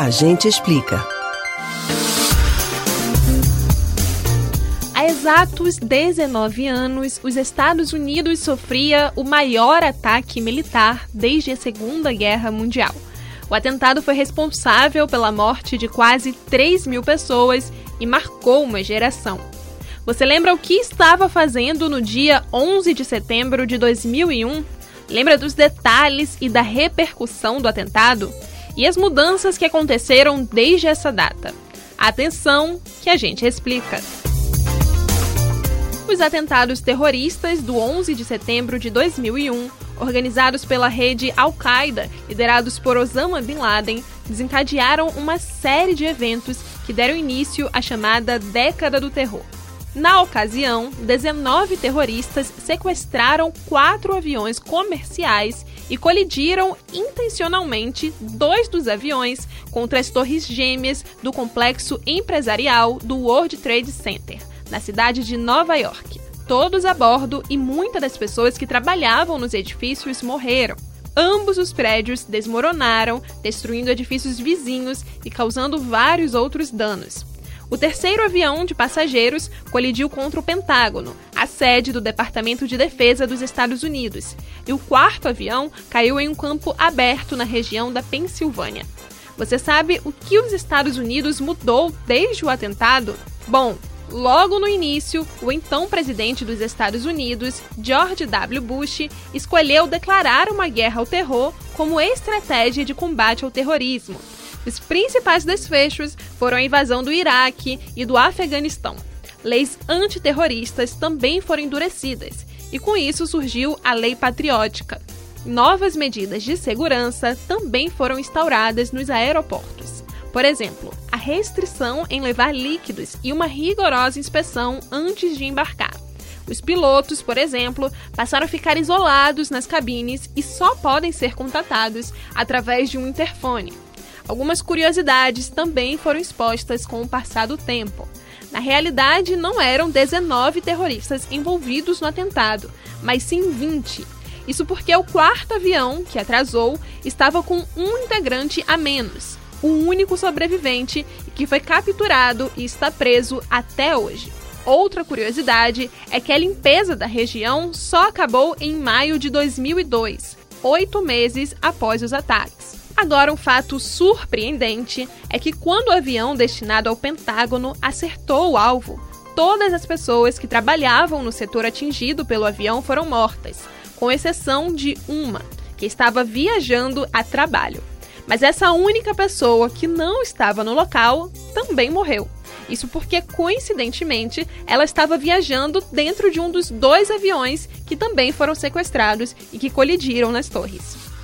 A gente explica. Há exatos 19 anos, os Estados Unidos sofria o maior ataque militar desde a Segunda Guerra Mundial. O atentado foi responsável pela morte de quase 3 mil pessoas e marcou uma geração. Você lembra o que estava fazendo no dia 11 de setembro de 2001? Lembra dos detalhes e da repercussão do atentado? E as mudanças que aconteceram desde essa data? Atenção, que a gente explica. Os atentados terroristas do 11 de setembro de 2001, organizados pela rede Al-Qaeda, liderados por Osama Bin Laden, desencadearam uma série de eventos que deram início à chamada Década do Terror. Na ocasião, 19 terroristas sequestraram quatro aviões comerciais e colidiram intencionalmente dois dos aviões contra as torres gêmeas do complexo empresarial do World Trade Center na cidade de Nova York. Todos a bordo e muitas das pessoas que trabalhavam nos edifícios morreram. Ambos os prédios desmoronaram, destruindo edifícios vizinhos e causando vários outros danos. O terceiro avião de passageiros colidiu contra o Pentágono, a sede do Departamento de Defesa dos Estados Unidos, e o quarto avião caiu em um campo aberto na região da Pensilvânia. Você sabe o que os Estados Unidos mudou desde o atentado? Bom, Logo no início, o então presidente dos Estados Unidos, George W. Bush, escolheu declarar uma guerra ao terror como estratégia de combate ao terrorismo. Os principais desfechos foram a invasão do Iraque e do Afeganistão. Leis antiterroristas também foram endurecidas, e com isso surgiu a Lei Patriótica. Novas medidas de segurança também foram instauradas nos aeroportos. Por exemplo, a restrição em levar líquidos e uma rigorosa inspeção antes de embarcar. Os pilotos, por exemplo, passaram a ficar isolados nas cabines e só podem ser contatados através de um interfone. Algumas curiosidades também foram expostas com o passar do tempo. Na realidade, não eram 19 terroristas envolvidos no atentado, mas sim 20. Isso porque o quarto avião, que atrasou, estava com um integrante a menos o único sobrevivente que foi capturado e está preso até hoje. Outra curiosidade é que a limpeza da região só acabou em maio de 2002, oito meses após os ataques. Agora, um fato surpreendente é que quando o avião destinado ao Pentágono acertou o alvo, todas as pessoas que trabalhavam no setor atingido pelo avião foram mortas, com exceção de uma, que estava viajando a trabalho. Mas essa única pessoa que não estava no local também morreu. Isso porque, coincidentemente, ela estava viajando dentro de um dos dois aviões que também foram sequestrados e que colidiram nas torres.